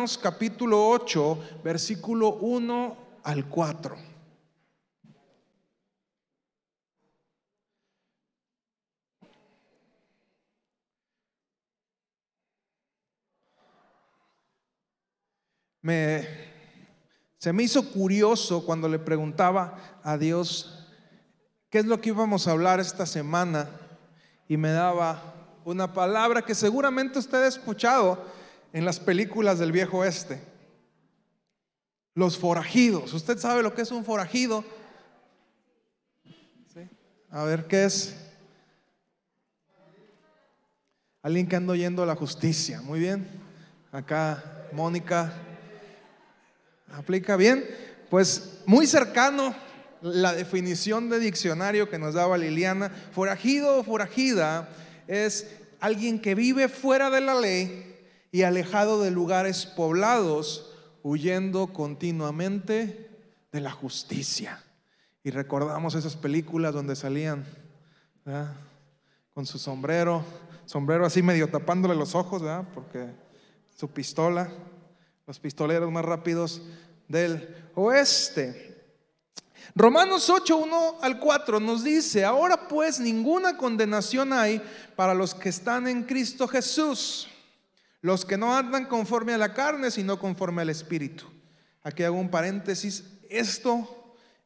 Capítulo 8, versículo 1 al 4. Me, se me hizo curioso cuando le preguntaba a Dios qué es lo que íbamos a hablar esta semana y me daba una palabra que seguramente usted ha escuchado en las películas del viejo oeste. Los forajidos. ¿Usted sabe lo que es un forajido? A ver, ¿qué es? Alguien que anda oyendo la justicia. Muy bien. Acá, Mónica. ¿Aplica bien? Pues muy cercano la definición de diccionario que nos daba Liliana. Forajido o forajida es alguien que vive fuera de la ley y alejado de lugares poblados, huyendo continuamente de la justicia. Y recordamos esas películas donde salían con su sombrero, sombrero así medio tapándole los ojos, porque su pistola, los pistoleros más rápidos del oeste. Romanos 8, 1 al 4 nos dice, ahora pues ninguna condenación hay para los que están en Cristo Jesús, los que no andan conforme a la carne, sino conforme al Espíritu. Aquí hago un paréntesis, esto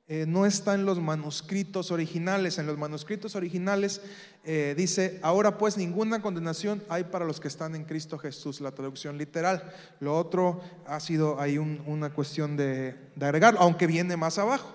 eh, no está en los manuscritos originales. En los manuscritos originales eh, dice, ahora pues ninguna condenación hay para los que están en Cristo Jesús, la traducción literal. Lo otro ha sido ahí una cuestión de, de agregar, aunque viene más abajo.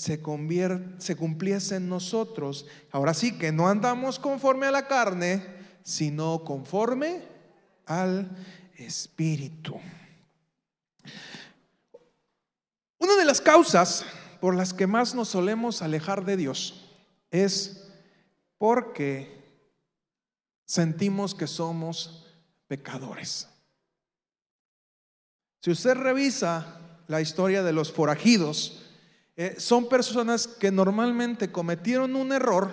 se, se cumpliese en nosotros. Ahora sí que no andamos conforme a la carne, sino conforme al Espíritu. Una de las causas por las que más nos solemos alejar de Dios es porque sentimos que somos pecadores. Si usted revisa la historia de los forajidos, eh, son personas que normalmente cometieron un error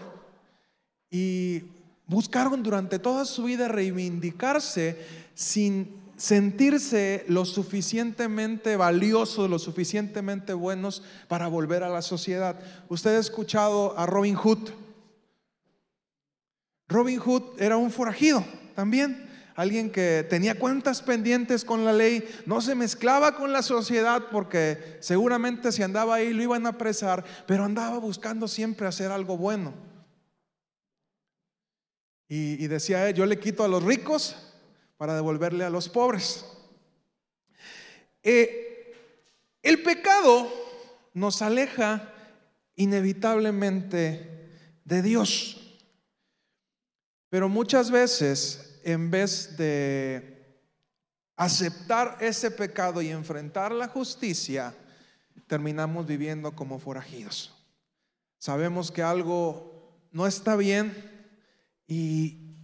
y buscaron durante toda su vida reivindicarse sin sentirse lo suficientemente valiosos, lo suficientemente buenos para volver a la sociedad. Usted ha escuchado a Robin Hood. Robin Hood era un forajido también alguien que tenía cuentas pendientes con la ley, no se mezclaba con la sociedad porque seguramente si andaba ahí lo iban a apresar, pero andaba buscando siempre hacer algo bueno. Y, decía, yo le quito a los ricos para devolverle a los pobres. Eh, el pecado nos aleja inevitablemente de Dios, pero muchas veces en vez de aceptar ese pecado y enfrentar la justicia, terminamos viviendo como forajidos. Sabemos que algo no está bien y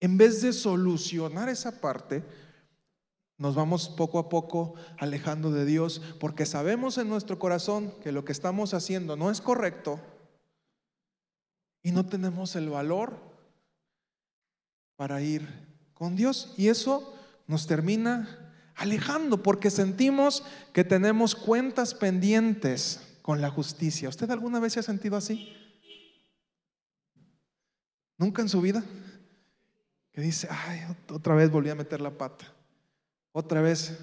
en vez de solucionar esa parte, nos vamos poco a poco alejando de Dios porque sabemos en nuestro corazón que lo que estamos haciendo no es correcto y no tenemos el valor para ir con Dios. Y eso nos termina alejando porque sentimos que tenemos cuentas pendientes con la justicia. ¿Usted alguna vez se ha sentido así? ¿Nunca en su vida? Que dice, ay, otra vez volví a meter la pata. Otra vez,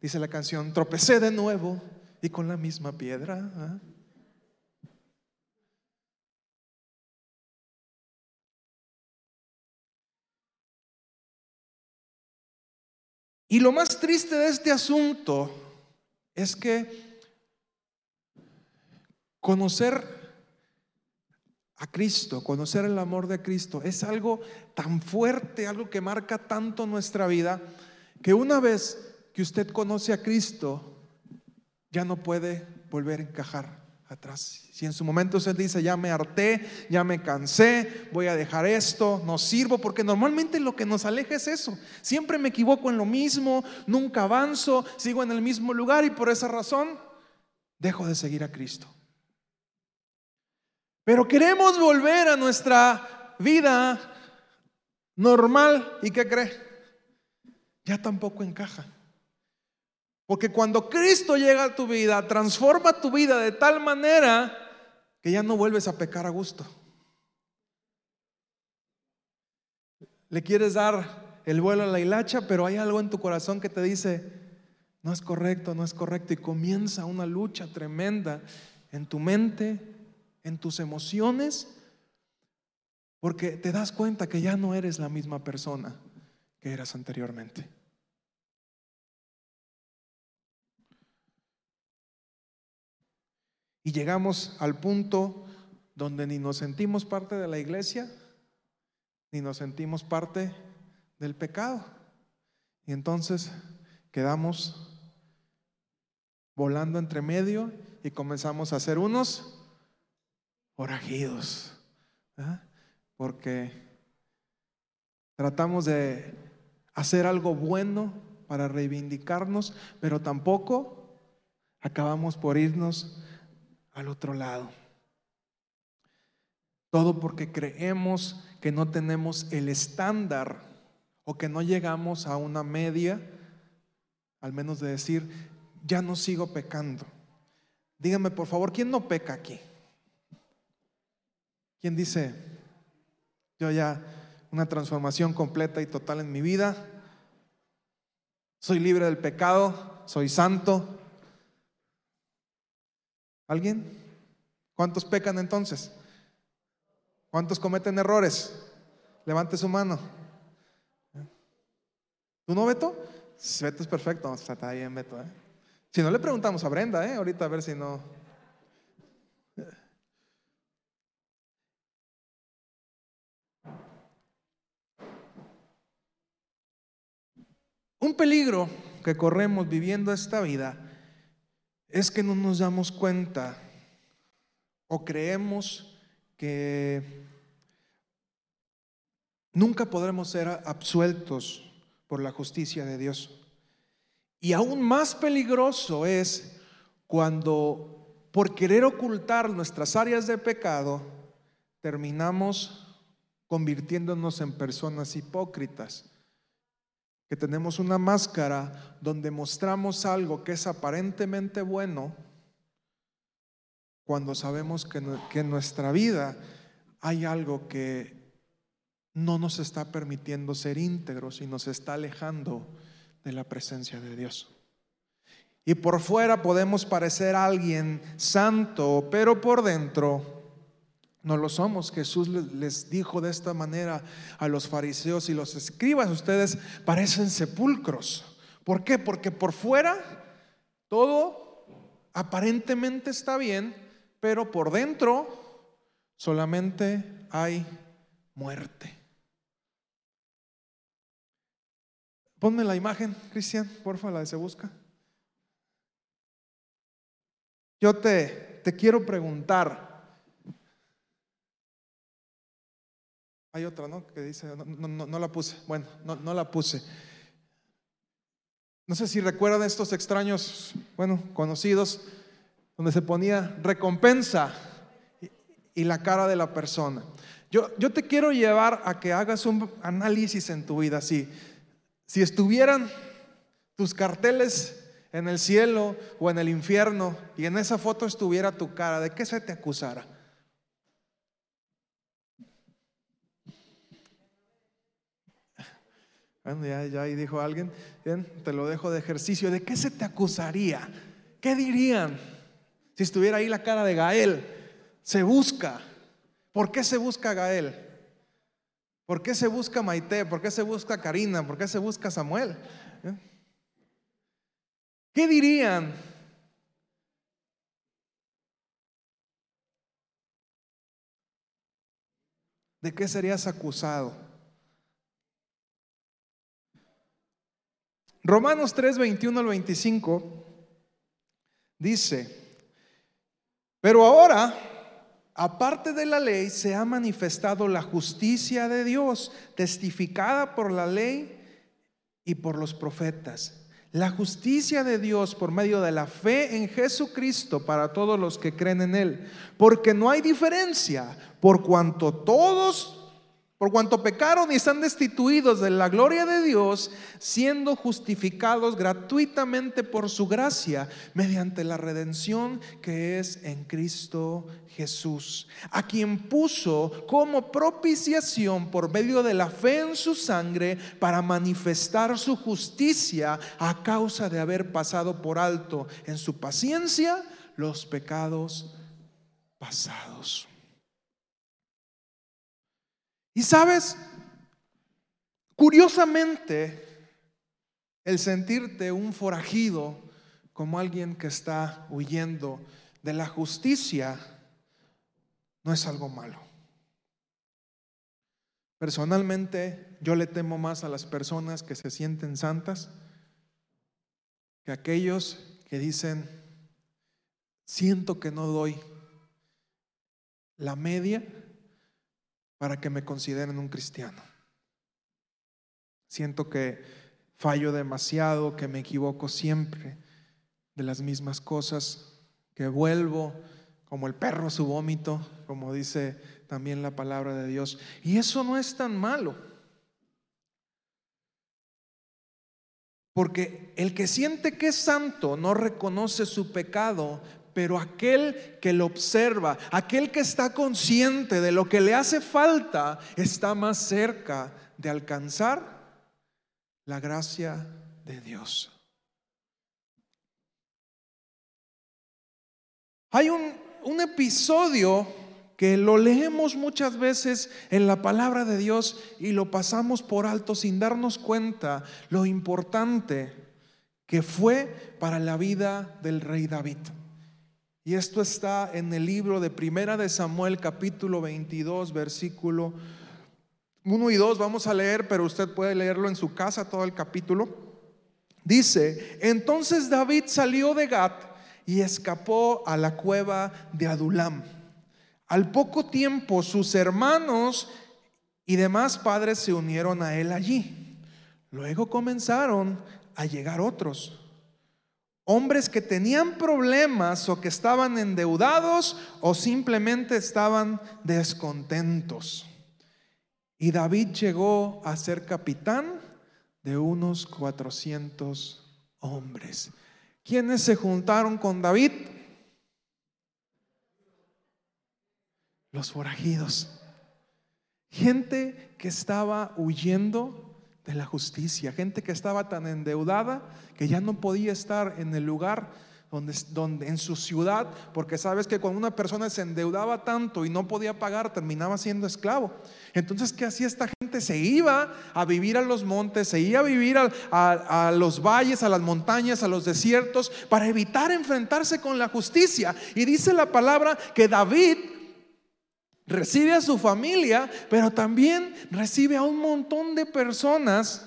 dice la canción, tropecé de nuevo y con la misma piedra. ¿ah? Y lo más triste de este asunto es que conocer a Cristo, conocer el amor de Cristo, es algo tan fuerte, algo que marca tanto nuestra vida, que una vez que usted conoce a Cristo, ya no puede volver a encajar atrás. Si en su momento usted dice, ya me harté, ya me cansé, voy a dejar esto, no sirvo, porque normalmente lo que nos aleja es eso. Siempre me equivoco en lo mismo, nunca avanzo, sigo en el mismo lugar y por esa razón dejo de seguir a Cristo. Pero queremos volver a nuestra vida normal y ¿qué cree? Ya tampoco encaja. Porque cuando Cristo llega a tu vida, transforma tu vida de tal manera que ya no vuelves a pecar a gusto. Le quieres dar el vuelo a la hilacha, pero hay algo en tu corazón que te dice, no es correcto, no es correcto. Y comienza una lucha tremenda en tu mente, en tus emociones, porque te das cuenta que ya no eres la misma persona que eras anteriormente. Y llegamos al punto donde ni nos sentimos parte de la iglesia, ni nos sentimos parte del pecado. Y entonces quedamos volando entre medio y comenzamos a ser unos orajidos. Porque tratamos de hacer algo bueno para reivindicarnos, pero tampoco acabamos por irnos al otro lado. Todo porque creemos que no tenemos el estándar o que no llegamos a una media, al menos de decir, ya no sigo pecando. Dígame por favor, ¿quién no peca aquí? ¿Quién dice, yo ya una transformación completa y total en mi vida? Soy libre del pecado, soy santo, ¿Alguien? ¿Cuántos pecan entonces? ¿Cuántos cometen errores? Levante su mano. ¿Tú no, Beto? Beto es perfecto. Está bien, Beto. ¿eh? Si no, le preguntamos a Brenda, ¿eh? ahorita a ver si no. Un peligro que corremos viviendo esta vida es que no nos damos cuenta o creemos que nunca podremos ser absueltos por la justicia de Dios. Y aún más peligroso es cuando por querer ocultar nuestras áreas de pecado terminamos convirtiéndonos en personas hipócritas que tenemos una máscara donde mostramos algo que es aparentemente bueno cuando sabemos que, en nuestra vida hay algo que no nos está permitiendo ser íntegros y nos está alejando de la presencia de Dios. Y por fuera podemos parecer alguien santo, pero por dentro no lo somos. Jesús les dijo de esta manera a los fariseos y los escribas, ustedes parecen sepulcros. ¿Por qué? Porque por fuera todo aparentemente está bien, pero por dentro solamente hay muerte. Ponme la imagen, Cristian, porfa, la de se busca. Yo te, te quiero preguntar, Hay otra, ¿no? Que dice, no, la puse. Bueno, no, la puse. No sé si recuerdan estos extraños, bueno, conocidos, donde se ponía recompensa y, la cara de la persona. Yo, yo, te quiero llevar a que hagas un análisis en tu vida. Si, si estuvieran tus carteles en el cielo o en el infierno y en esa foto estuviera tu cara, ¿de qué se te acusara? Ya, ahí dijo alguien, te lo dejo de ejercicio. ¿De qué se te acusaría? ¿Qué dirían si estuviera ahí la cara de Gael? Se busca. ¿Por qué se busca Gael? ¿Por qué se busca Maite? ¿Por qué se busca Karina? ¿Por qué se busca Samuel? ¿Eh? ¿Qué dirían? ¿De qué serías acusado? Romanos 3, 21 al 25 dice, Pero ahora, aparte de la ley, se ha manifestado la justicia de Dios, testificada por la ley y por los profetas. La justicia de Dios por medio de la fe en Jesucristo para todos los que creen en Él. Porque no hay diferencia, por cuanto todos por cuanto pecaron y están destituidos de la gloria de Dios, siendo justificados gratuitamente por su gracia, mediante la redención que es en Cristo Jesús, a quien puso como propiciación por medio de la fe en su sangre para manifestar su justicia a causa de haber pasado por alto en su paciencia los pecados pasados. Y sabes, curiosamente, el sentirte un forajido como alguien que está huyendo de la justicia no es algo malo. Personalmente, yo le temo más a las personas que se sienten santas que aquellos que dicen, siento que no doy la media para que me consideren un cristiano. Siento que fallo demasiado, que me equivoco siempre de las mismas cosas, que vuelvo como el perro su vómito, como dice también la palabra de Dios. Y eso no es tan malo. Porque el que siente que es santo no reconoce su pecado, pero aquel que lo observa, aquel que está consciente de lo que le hace falta, está más cerca de alcanzar la gracia de Dios. Hay un, un episodio que lo leemos muchas veces en la palabra de Dios y lo pasamos por alto sin darnos cuenta lo importante que fue para la vida del rey David. Y esto está en el libro de Primera de Samuel capítulo 22 versículo 1 y 2. Vamos a leer, pero usted puede leerlo en su casa todo el capítulo. Dice, entonces David salió de Gat y escapó a la cueva de Adulam. Al poco tiempo sus hermanos y demás padres se unieron a él allí. Luego comenzaron a llegar otros hombres que tenían problemas o que estaban endeudados o simplemente estaban descontentos. Y David llegó a ser capitán de unos 400 hombres. ¿Quiénes se juntaron con David? Los forajidos. Gente que estaba huyendo de la justicia, gente que estaba tan endeudada que ya no podía estar en el lugar donde, donde, en su ciudad, porque sabes que cuando una persona se endeudaba tanto y no podía pagar, terminaba siendo esclavo. Entonces, ¿qué hacía esta gente? Se iba a vivir a los montes, se iba a vivir a, a los valles, a las montañas, a los desiertos, para evitar enfrentarse con la justicia. Y dice la palabra que David recibe a su familia, pero también recibe a un montón de personas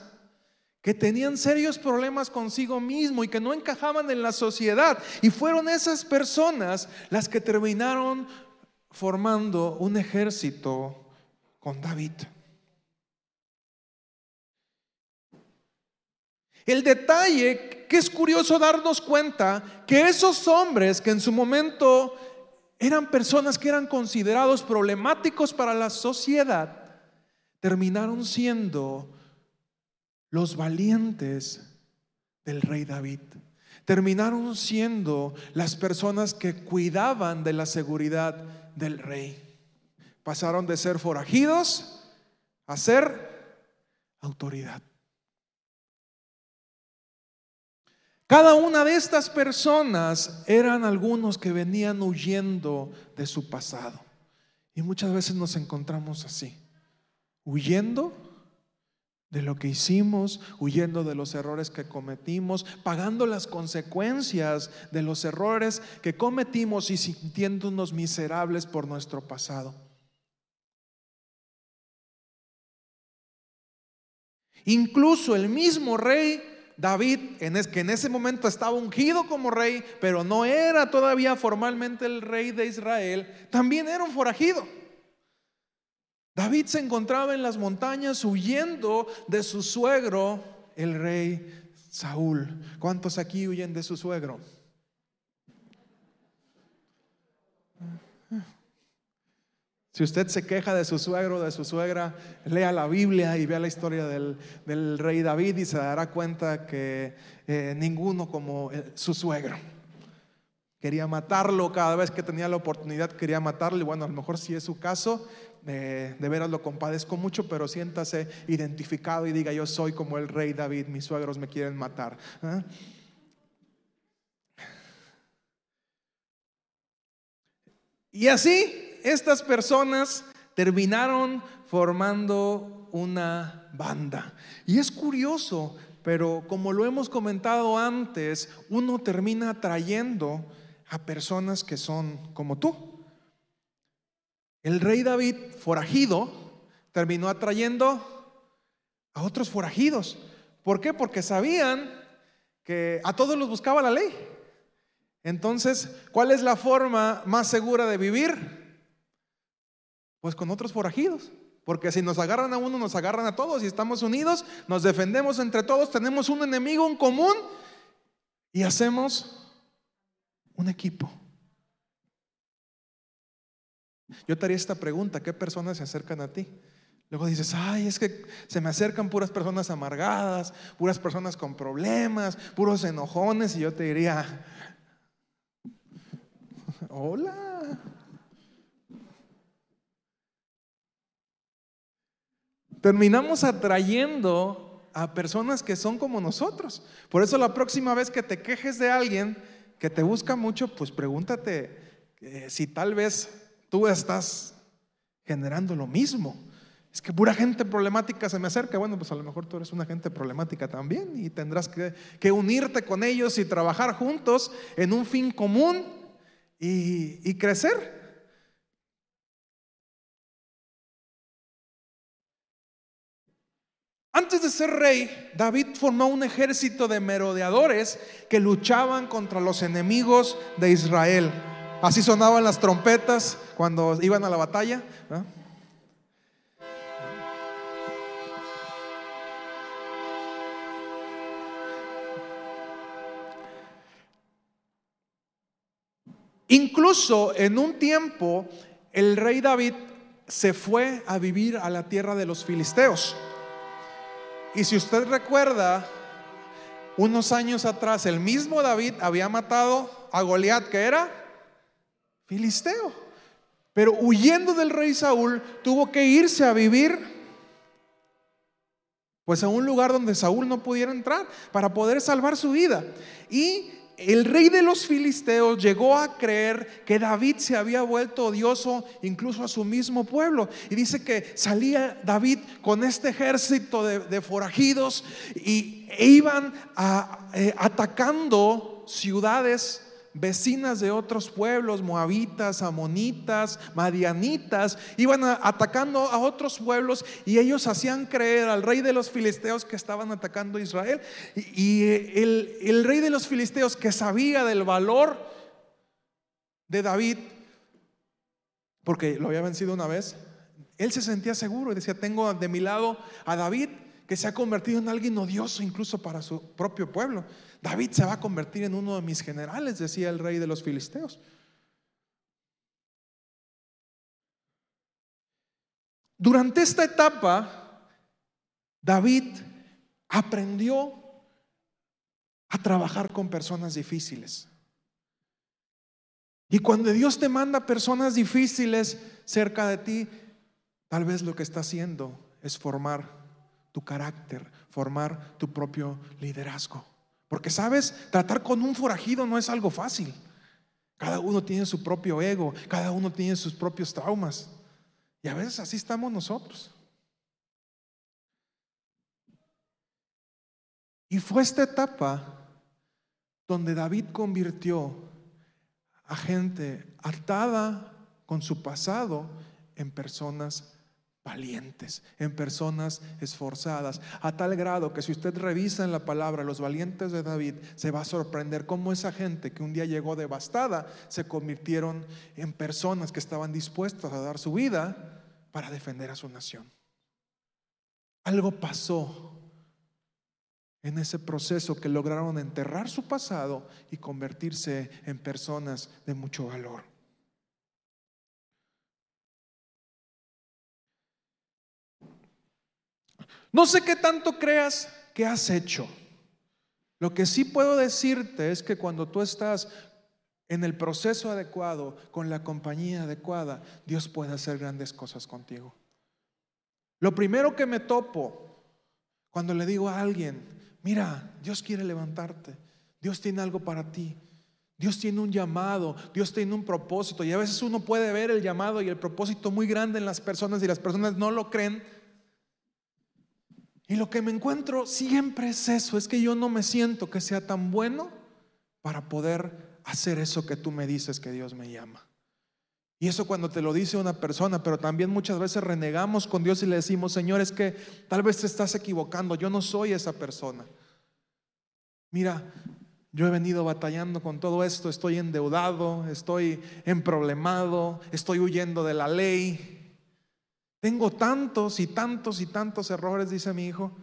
que tenían serios problemas consigo mismo y que no encajaban en la sociedad. Y fueron esas personas las que terminaron formando un ejército con David. El detalle que es curioso darnos cuenta que esos hombres que en su momento eran personas que eran considerados problemáticos para la sociedad, terminaron siendo los valientes del rey David. Terminaron siendo las personas que cuidaban de la seguridad del rey. Pasaron de ser forajidos a ser autoridad. Cada una de estas personas eran algunos que venían huyendo de su pasado. Y muchas veces nos encontramos así, huyendo de lo que hicimos, huyendo de los errores que cometimos, pagando las consecuencias de los errores que cometimos y sintiéndonos miserables por nuestro pasado. Incluso el mismo rey David, en que en ese momento estaba ungido como rey, pero no era todavía formalmente el rey de Israel, también era un forajido. David se encontraba en las montañas huyendo de su suegro, el rey Saúl. ¿Cuántos aquí huyen de su suegro? Si usted se queja de su suegro o de su suegra, lea la Biblia y vea la historia del, rey David y se dará cuenta que eh, ninguno como eh, su suegro. Quería matarlo cada vez que tenía la oportunidad, quería matarlo. Y bueno, a lo mejor si es su caso, eh, de veras lo compadezco mucho, pero siéntase identificado y diga, yo soy como el rey David, mis suegros me quieren matar. Y así estas personas terminaron formando una banda. Y es curioso, pero como lo hemos comentado antes, uno termina atrayendo a personas que son como tú. El rey David, forajido, terminó atrayendo a otros forajidos. ¿Por qué? Porque sabían que a todos los buscaba la ley. Entonces, ¿cuál es la forma más segura de vivir? Pues con otros forajidos. Porque si nos agarran a uno, nos agarran a todos y estamos unidos, nos defendemos entre todos, tenemos un enemigo en común y hacemos un equipo. Yo te haría esta pregunta, ¿qué personas se acercan a ti? Luego dices, ay, es que se me acercan puras personas amargadas, puras personas con problemas, puros enojones, y yo te diría, hola. Terminamos atrayendo a personas que son como nosotros. Por eso la próxima vez que te quejes de alguien que te busca mucho, pues pregúntate eh, si tal vez tú estás generando lo mismo. Es que pura gente problemática se me acerca. Bueno, pues a lo mejor tú eres una gente problemática también y tendrás que, unirte con ellos y trabajar juntos en un fin común y crecer. Antes de ser rey, David formó un ejército de merodeadores que luchaban contra los enemigos de Israel. Así sonaban las trompetas cuando iban a la batalla. Incluso en un tiempo el rey David se fue a vivir a la tierra de los filisteos. Y si usted recuerda, unos años atrás, el mismo David había matado a Goliat, que era filisteo. Pero huyendo del rey Saúl, tuvo que irse a vivir pues a un lugar donde Saúl no pudiera entrar para poder salvar su vida. Y el rey de los filisteos llegó a creer que David se había vuelto odioso incluso a su mismo pueblo. Y dice que salía David con este ejército de, forajidos y e iban eh, atacando ciudades vecinas de otros pueblos, moabitas, amonitas, madianitas, iban atacando a otros pueblos y ellos hacían creer al rey de los filisteos que estaban atacando a Israel. Y, el, el rey de los filisteos que sabía del valor de David, porque lo había vencido una vez, él se sentía seguro y decía, tengo de mi lado a David que se ha convertido en alguien odioso incluso para su propio pueblo. David se va a convertir en uno de mis generales, decía el rey de los filisteos. Durante esta etapa, David aprendió a trabajar con personas difíciles. Y cuando Dios te manda personas difíciles cerca de ti, tal vez lo que está haciendo es formar tu carácter, formar tu propio liderazgo. Porque sabes, tratar con un forajido no es algo fácil. Cada uno tiene su propio ego, cada uno tiene sus propios traumas. Y a veces así estamos nosotros. Y fue esta etapa donde David convirtió a gente atada con su pasado en personas valientes, en personas esforzadas, a tal grado que si usted revisa en la palabra los valientes de David, se va a sorprender cómo esa gente que un día llegó devastada se convirtieron en personas que estaban dispuestas a dar su vida para defender a su nación. Algo pasó en ese proceso que lograron enterrar su pasado y convertirse en personas de mucho valor. No sé qué tanto creas que has hecho. Lo que sí puedo decirte es que cuando tú estás en el proceso adecuado, con la compañía adecuada, Dios puede hacer grandes cosas contigo. Lo primero que me topo cuando le digo a alguien, mira, Dios quiere levantarte, Dios tiene algo para ti, Dios tiene un llamado, Dios tiene un propósito, y a veces uno puede ver el llamado y el propósito muy grande en las personas y las personas no lo creen, y lo que me encuentro siempre es eso, es que yo no me siento que sea tan bueno para poder hacer eso que tú me dices que Dios me llama. Y eso cuando te lo dice una persona, pero también muchas veces renegamos con Dios y le decimos, Señor, es que tal vez te estás equivocando, yo no soy esa persona. Mira, yo he venido batallando con todo esto, estoy endeudado, estoy emproblemado, estoy huyendo de la ley, tengo tantos y tantos y tantos errores, dice mi hijo.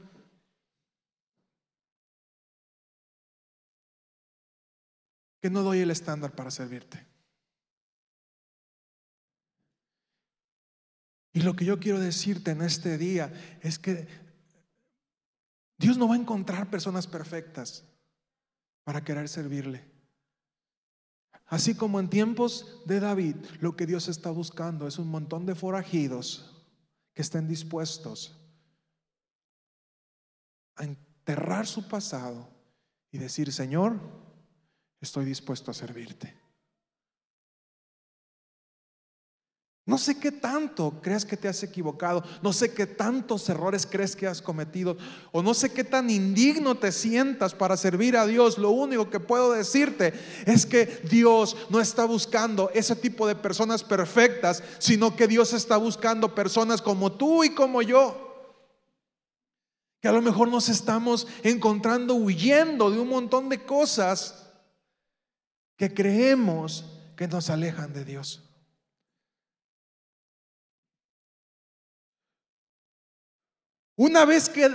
Que no doy el estándar para servirte. Y lo que yo quiero decirte en este día es que Dios no va a encontrar personas perfectas para querer servirle. Así como en tiempos de David, lo que Dios está buscando es un montón de forajidos que estén dispuestos a enterrar su pasado y decir, Señor, estoy dispuesto a servirte. No sé qué tanto crees que te has equivocado, no sé qué tantos errores crees que has cometido, o no sé qué tan indigno te sientas para servir a Dios. Lo único que puedo decirte es que Dios no está buscando ese tipo de personas perfectas, sino que Dios está buscando personas como tú y como yo. Que a lo mejor nos estamos encontrando huyendo de un montón de cosas que creemos que nos alejan de Dios. Una vez que,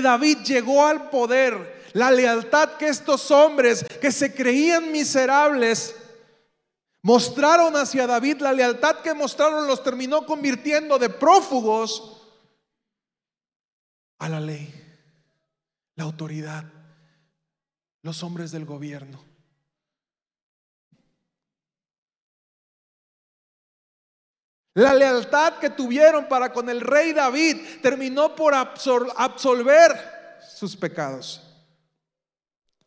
David llegó al poder, la lealtad que estos hombres que se creían miserables mostraron hacia David, la lealtad que mostraron los terminó convirtiendo de prófugos a la ley, la autoridad, los hombres del gobierno. La lealtad que tuvieron para con el rey David terminó por absolver sus pecados,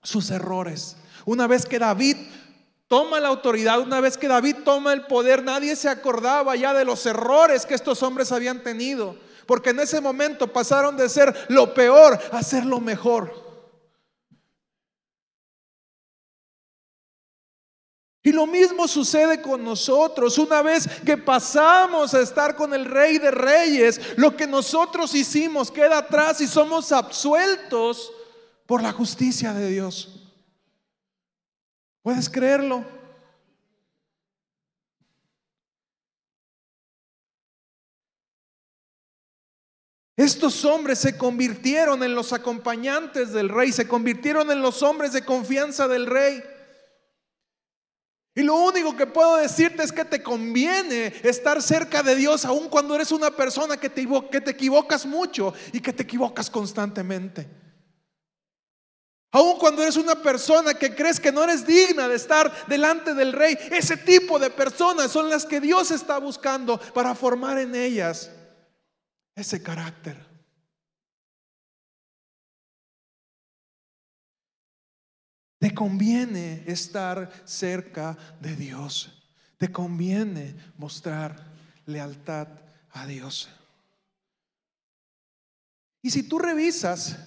sus errores. Una vez que David toma la autoridad, una vez que David toma el poder, nadie se acordaba ya de los errores que estos hombres habían tenido, porque en ese momento pasaron de ser lo peor a ser lo mejor. Y lo mismo sucede con nosotros. Una vez que pasamos a estar con el Rey de Reyes, lo que nosotros hicimos queda atrás y somos absueltos por la justicia de Dios. ¿Puedes creerlo? Estos hombres se convirtieron en los acompañantes del rey, se convirtieron en los hombres de confianza del rey. Y lo único que puedo decirte es que te conviene estar cerca de Dios, aun cuando eres una persona que te, que te equivocas mucho y que te equivocas constantemente. Aun cuando eres una persona que crees que no eres digna de estar delante del rey, ese tipo de personas son las que Dios está buscando para formar en ellas ese carácter. Te conviene estar cerca de Dios. Te conviene mostrar lealtad a Dios. Y si tú revisas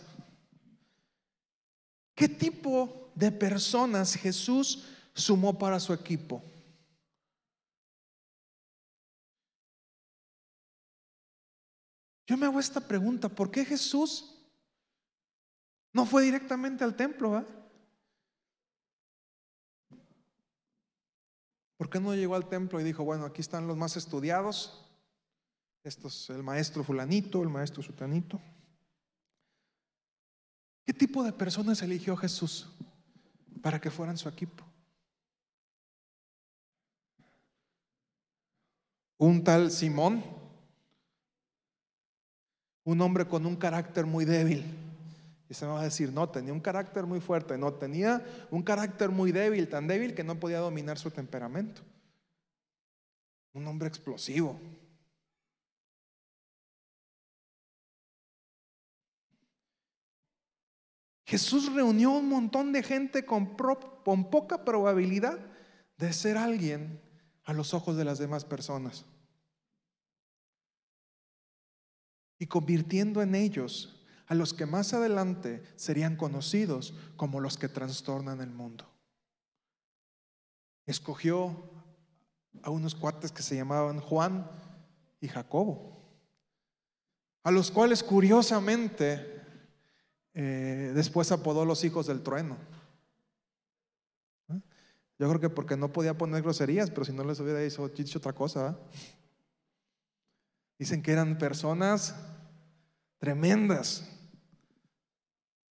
qué tipo de personas Jesús sumó para su equipo. Yo me hago esta pregunta, ¿por qué Jesús no fue directamente al templo? ¿va? ¿Por qué no llegó al templo y dijo, bueno, aquí están los más estudiados? Esto es el maestro fulanito, el maestro sutanito. ¿Qué tipo de personas eligió Jesús para que fueran su equipo? Un tal Simón, un hombre con un carácter muy débil. Y se me va a decir, no, tenía un carácter muy fuerte, no, tenía un carácter muy débil, tan débil que no podía dominar su temperamento. Un hombre explosivo. Jesús reunió un montón de gente con, con, poca probabilidad de ser alguien a los ojos de las demás personas. Y convirtiendo en ellos a los que más adelante serían conocidos como los que trastornan el mundo. Escogió a unos cuates que se llamaban Juan y Jacobo, a los cuales curiosamente eh, después apodó los hijos del trueno. ¿Eh? Yo creo que porque no podía poner groserías, pero si no les hubiera dicho, dicho otra cosa. Dicen que eran personas tremendas,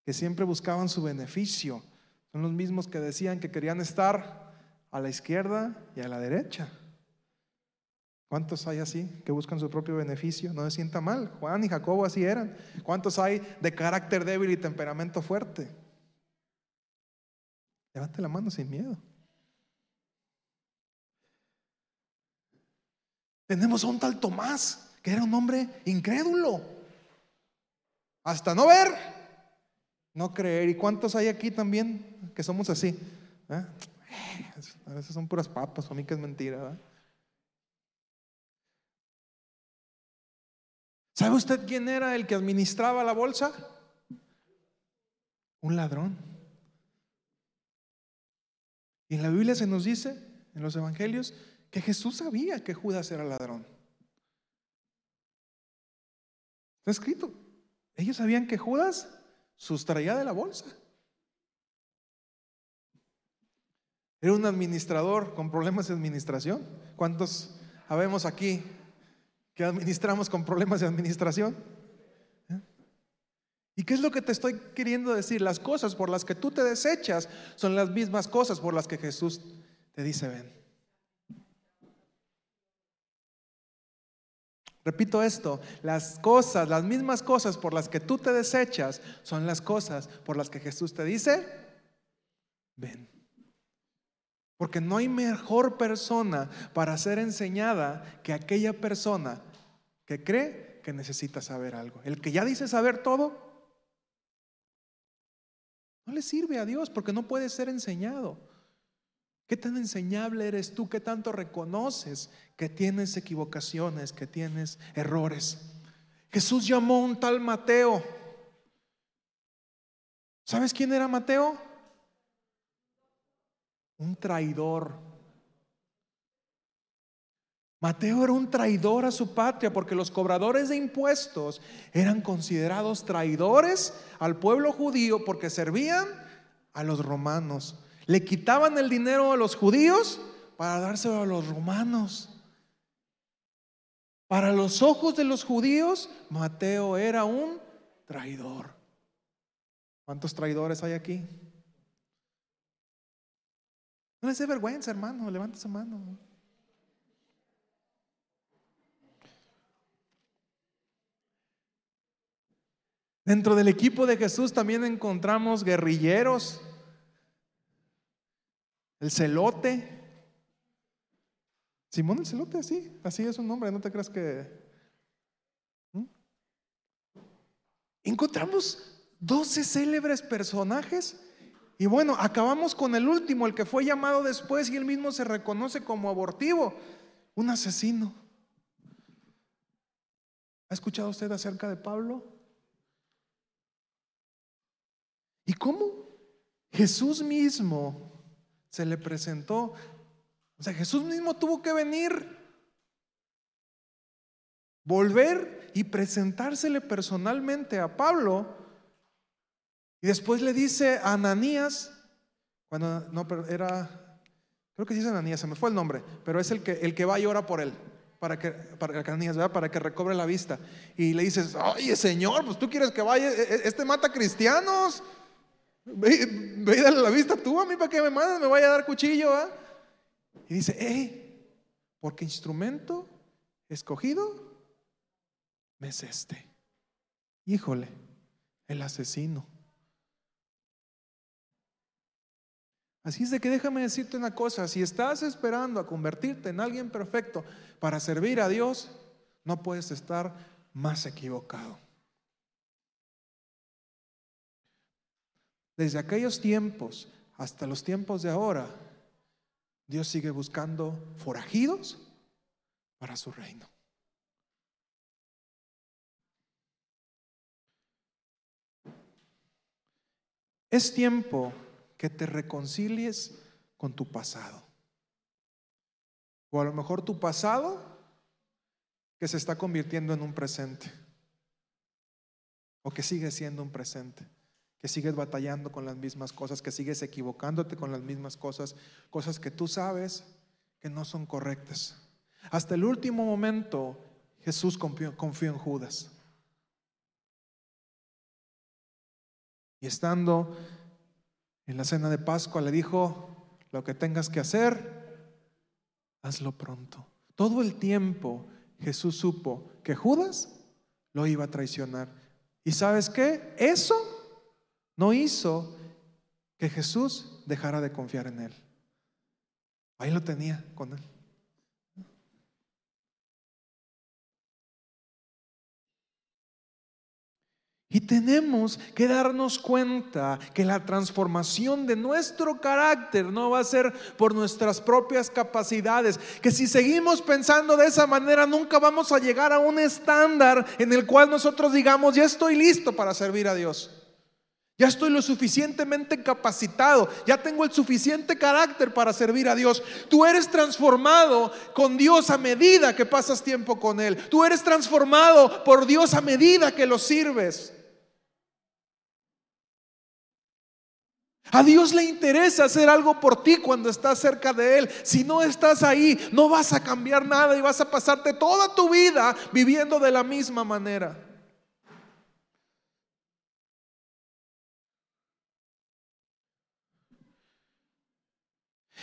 que siempre buscaban su beneficio. Son los mismos que decían que querían estar a la izquierda y a la derecha. ¿Cuántos hay así que buscan su propio beneficio? No se sienta mal. Juan y Jacobo así eran. ¿Cuántos hay de carácter débil y temperamento fuerte? Levante la mano sin miedo. Tenemos a un tal Tomás, que era un hombre incrédulo. Hasta no ver, no creer. ¿Y cuántos hay aquí también que somos así? ¿Eh? A veces son puras papas, a mí que es mentira. ¿Sabe usted quién era el que administraba la bolsa? Un ladrón. Y en la Biblia se nos dice, en los evangelios, que Jesús sabía que Judas era ladrón. Está escrito. Ellos sabían que Judas sustraía de la bolsa. Era un administrador con problemas de administración. ¿Cuántos habemos aquí que administramos con problemas de administración? ¿Eh? ¿Y qué es lo que te estoy queriendo decir? Las cosas por las que tú te desechas son las mismas cosas por las que Jesús te dice, ven. Repito esto, las cosas, las mismas cosas por las que tú te desechas son las cosas por las que Jesús te dice, ven. Porque no hay mejor persona para ser enseñada que aquella persona que cree que necesita saber algo. El que ya dice saber todo, no le sirve a Dios porque no puede ser enseñado. ¿Qué tan enseñable eres tú? ¿Qué tanto reconoces que tienes equivocaciones, que tienes errores? Jesús llamó a un tal Mateo. ¿Sabes quién era Mateo? Un traidor. Mateo era un traidor a su patria porque los cobradores de impuestos eran considerados traidores al pueblo judío porque servían a los romanos. Le quitaban el dinero a los judíos para dárselo a los romanos. Para los ojos de los judíos, Mateo era un traidor. ¿Cuántos traidores hay aquí? No les dé vergüenza, hermano. Levanta su mano. Dentro del equipo de Jesús también encontramos guerrilleros, el celote. Simón el celote, así, así es su nombre, no te creas que... ¿Mm? Encontramos 12 célebres personajes y bueno, acabamos con el último, el que fue llamado después y él mismo se reconoce como abortivo, un asesino. ¿Ha escuchado usted acerca de Pablo? ¿Y cómo Jesús mismo se le presentó. O sea, Jesús mismo tuvo que venir, volver y presentársele personalmente a Pablo. Y después le dice a Ananías, cuando no, pero era, creo que sí Ananías, se me fue el nombre, pero es el que, el que va y ora por él, para que, para, Ananías, para que recobre la vista. Y le dices, oye Señor, pues tú quieres que vaya, e, e, este mata cristianos. Ve, ve y dale la vista tú a mí para que me mandes, me vaya a dar cuchillo. Y dice, eh, porque instrumento escogido me es este. Híjole, el asesino. Así es de que déjame decirte una cosa, si estás esperando a convertirte en alguien perfecto para servir a Dios, no puedes estar más equivocado. Desde aquellos tiempos hasta los tiempos de ahora, Dios sigue buscando forajidos para su reino. Es tiempo que te reconcilies con tu pasado. O a lo mejor tu pasado que se está convirtiendo en un presente. O que sigue siendo un presente. Que sigues batallando con las mismas cosas, que sigues equivocándote con las mismas cosas, cosas que tú sabes que no son correctas. Hasta el último momento Jesús confió, en Judas. Y estando en la cena de Pascua le dijo, lo que tengas que hacer, hazlo pronto. Todo el tiempo Jesús supo que Judas lo iba a traicionar. ¿Y sabes qué? Eso no hizo que Jesús dejara de confiar en él. Ahí lo tenía con él. Y tenemos que darnos cuenta que la transformación de nuestro carácter no va a ser por nuestras propias capacidades, que si seguimos pensando de esa manera nunca vamos a llegar a un estándar en el cual nosotros digamos, ya estoy listo para servir a Dios. Ya estoy lo suficientemente capacitado, ya tengo el suficiente carácter para servir a Dios. Tú eres transformado con Dios a medida que pasas tiempo con Él. Tú eres transformado por Dios a medida que lo sirves. A Dios le interesa hacer algo por ti cuando estás cerca de Él. Si no estás ahí, no vas a cambiar nada y vas a pasarte toda tu vida viviendo de la misma manera.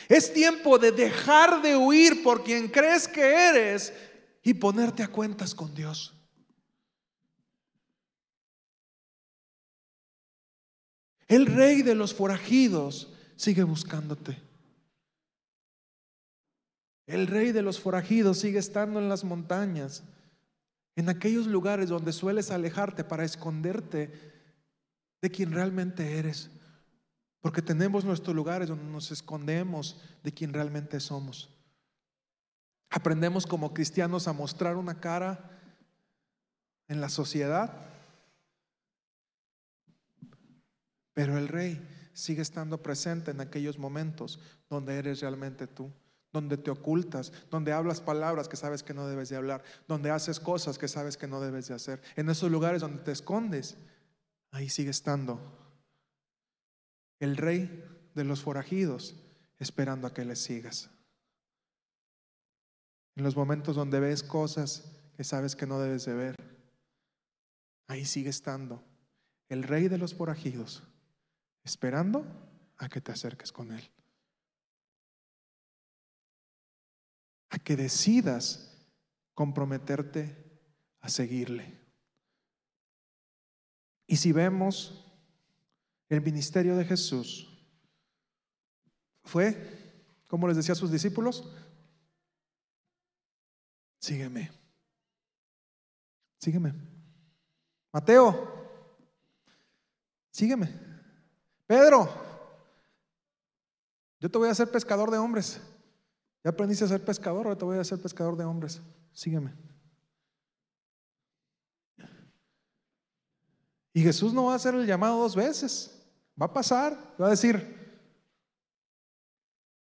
Es tiempo de dejar de huir por quien crees que eres y ponerte a cuentas con Dios. El rey de los forajidos sigue buscándote. El rey de los forajidos sigue estando en las montañas, en aquellos lugares donde sueles alejarte para esconderte de quien realmente eres. Porque tenemos nuestros lugares donde nos escondemos de quien realmente somos. Aprendemos como cristianos a mostrar una cara en la sociedad Pero el rey sigue estando presente en aquellos momentos donde eres realmente tú, donde te ocultas, donde hablas palabras que sabes que no debes de hablar, donde haces cosas que sabes que no debes de hacer. En esos lugares donde te escondes, ahí sigue estando el rey de los forajidos esperando a que le sigas. En los momentos donde ves cosas que sabes que no debes de ver, ahí sigue estando el rey de los forajidos esperando a que te acerques con Él. A que decidas comprometerte a seguirle. Y si vemos el ministerio de Jesús, fue, como les decía a sus discípulos, sígueme, sígueme. Mateo, sígueme. Pedro, yo te voy a hacer pescador de hombres. Ya aprendiste a ser pescador, ahora te voy a hacer pescador de hombres. Sígueme. Y Jesús no va a hacer el llamado dos veces. Va a pasar, va a decir,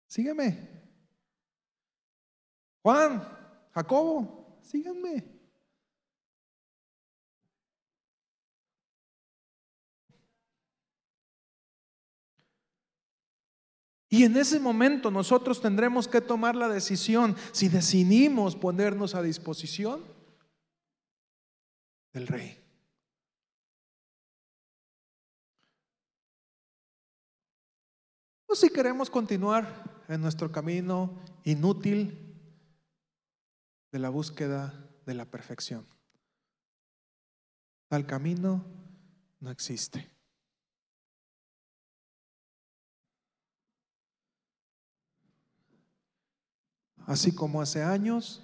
sígueme. Juan, Jacobo, síganme. Y en ese momento nosotros tendremos que tomar la decisión si decidimos ponernos a disposición del rey. Si queremos continuar en nuestro camino inútil de la búsqueda de la perfección. Tal camino no existe. Así como hace años,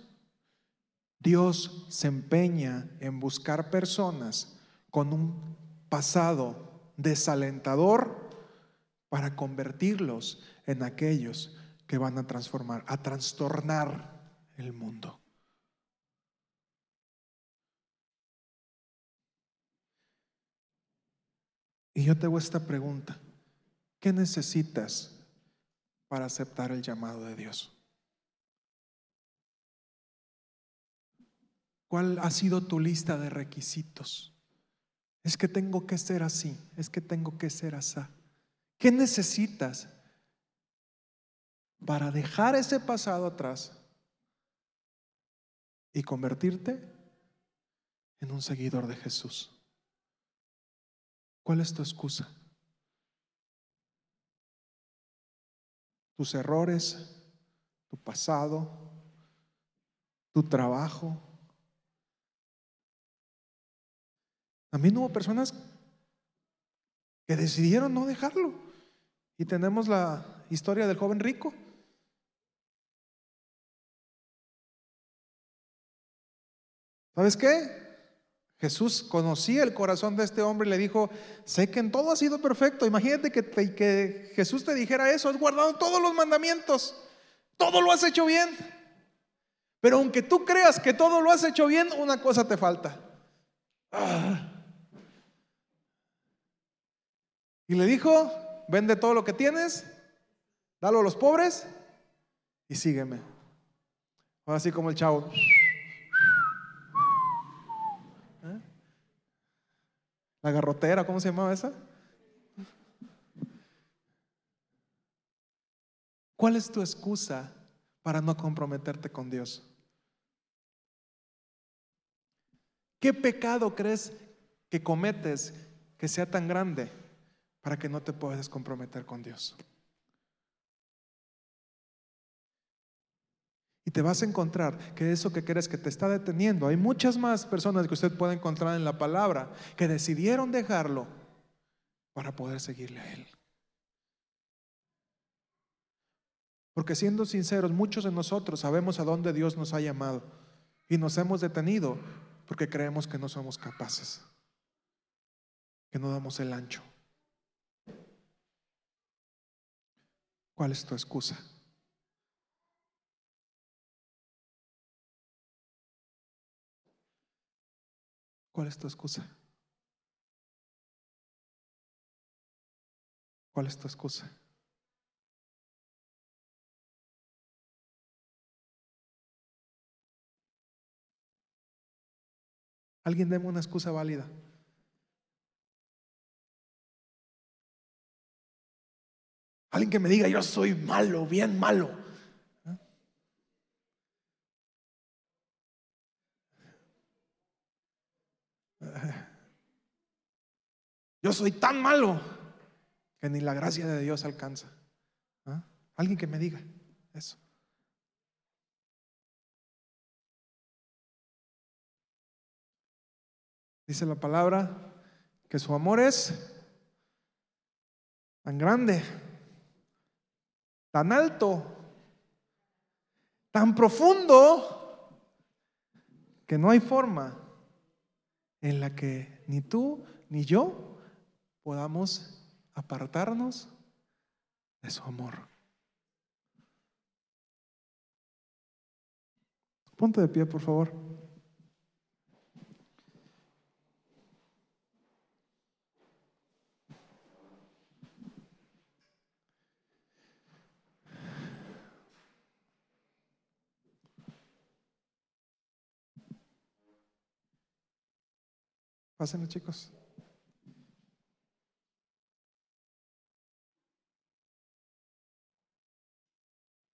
Dios se empeña en buscar personas con un pasado desalentador para convertirlos en aquellos que van a transformar, a trastornar el mundo. Y yo te hago esta pregunta. ¿Qué necesitas para aceptar el llamado de Dios? ¿Cuál ha sido tu lista de requisitos? Es que tengo que ser así, es que tengo que ser así. ¿Qué necesitas para dejar ese pasado atrás y convertirte en un seguidor de Jesús? ¿Cuál es tu excusa? Tus errores, tu pasado, tu trabajo, También hubo personas que decidieron no dejarlo. Y tenemos la historia del joven rico. ¿Sabes qué? Jesús conocía el corazón de este hombre y le dijo, sé que en todo ha sido perfecto. Imagínate que, que Jesús te dijera eso, has guardado todos los mandamientos, todo lo has hecho bien. Pero aunque tú creas que todo lo has hecho bien, una cosa te falta. Ah. Y le dijo, vende todo lo que tienes, dalo a los pobres y sígueme. Ahora así como el chavo. ¿Eh? La garrotera, ¿cómo se llamaba esa? ¿Cuál es tu excusa para no comprometerte con Dios? ¿Qué pecado crees que cometes que sea tan grande para que no te puedas comprometer con Dios. Y te vas a encontrar que eso que crees que te está deteniendo, hay muchas más personas que usted puede encontrar en la palabra que decidieron dejarlo para poder seguirle a Él. Porque siendo sinceros, muchos de nosotros sabemos a dónde Dios nos ha llamado y nos hemos detenido porque creemos que no somos capaces, que no damos el ancho. ¿Cuál es tu excusa? ¿Cuál es tu excusa? ¿Cuál es tu excusa? Alguien deme una excusa válida. Alguien que me diga, yo soy malo, bien malo. Yo soy tan malo que ni la gracia de Dios alcanza. ¿Ah? Alguien que me diga eso. Dice la palabra que su amor es tan grande tan alto, tan profundo, que no hay forma en la que ni tú ni yo podamos apartarnos de su amor. Ponte de pie, por favor. Pásenlo, chicos.